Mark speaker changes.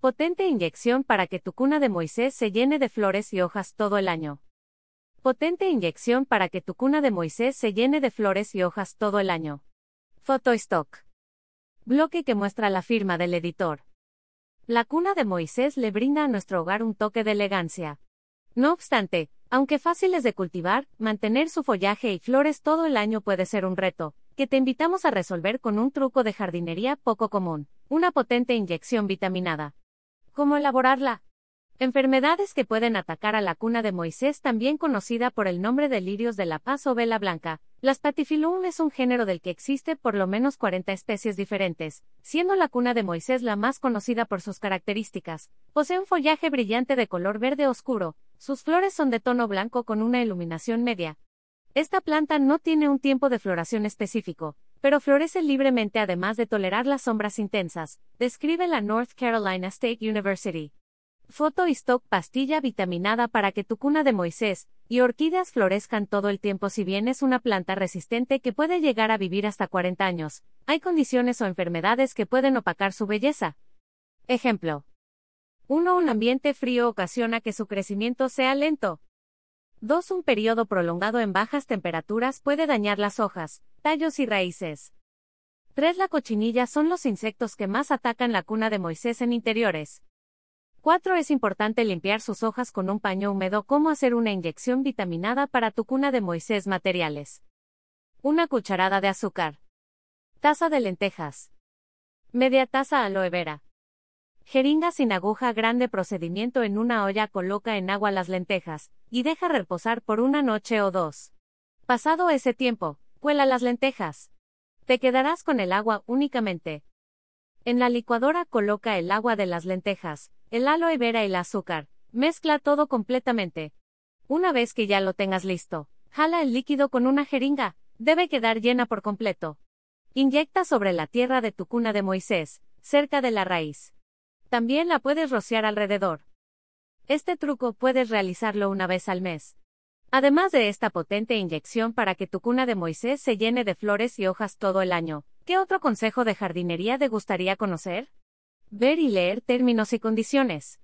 Speaker 1: Potente inyección para que tu cuna de Moisés se llene de flores y hojas todo el año. Potente inyección para que tu cuna de Moisés se llene de flores y hojas todo el año. Stock. Bloque que muestra la firma del editor. La cuna de Moisés le brinda a nuestro hogar un toque de elegancia. No obstante, aunque fáciles de cultivar, mantener su follaje y flores todo el año puede ser un reto, que te invitamos a resolver con un truco de jardinería poco común, una potente inyección vitaminada. ¿Cómo elaborarla? Enfermedades que pueden atacar a la cuna de Moisés, también conocida por el nombre de lirios de la paz o vela blanca. Las Platyphilum es un género del que existe por lo menos 40 especies diferentes, siendo la cuna de Moisés la más conocida por sus características. Posee un follaje brillante de color verde oscuro, sus flores son de tono blanco con una iluminación media. Esta planta no tiene un tiempo de floración específico, pero florece libremente además de tolerar las sombras intensas, describe la North Carolina State University. Foto y stock pastilla vitaminada para que tu cuna de Moisés y orquídeas florezcan todo el tiempo si bien es una planta resistente que puede llegar a vivir hasta 40 años. Hay condiciones o enfermedades que pueden opacar su belleza. Ejemplo. 1. Un ambiente frío ocasiona que su crecimiento sea lento. 2. Un periodo prolongado en bajas temperaturas puede dañar las hojas, tallos y raíces. 3. La cochinilla son los insectos que más atacan la cuna de Moisés en interiores. 4. Es importante limpiar sus hojas con un paño húmedo. ¿Cómo hacer una inyección vitaminada para tu cuna de Moisés materiales? Una cucharada de azúcar. Taza de lentejas. Media taza aloe vera. Jeringa sin aguja grande procedimiento en una olla coloca en agua las lentejas, y deja reposar por una noche o dos. Pasado ese tiempo, cuela las lentejas. Te quedarás con el agua únicamente. En la licuadora coloca el agua de las lentejas, el aloe vera y el azúcar. Mezcla todo completamente. Una vez que ya lo tengas listo, jala el líquido con una jeringa. Debe quedar llena por completo. Inyecta sobre la tierra de tu cuna de Moisés, cerca de la raíz. También la puedes rociar alrededor. Este truco puedes realizarlo una vez al mes. Además de esta potente inyección para que tu cuna de Moisés se llene de flores y hojas todo el año, ¿qué otro consejo de jardinería te gustaría conocer? Ver y leer términos y condiciones.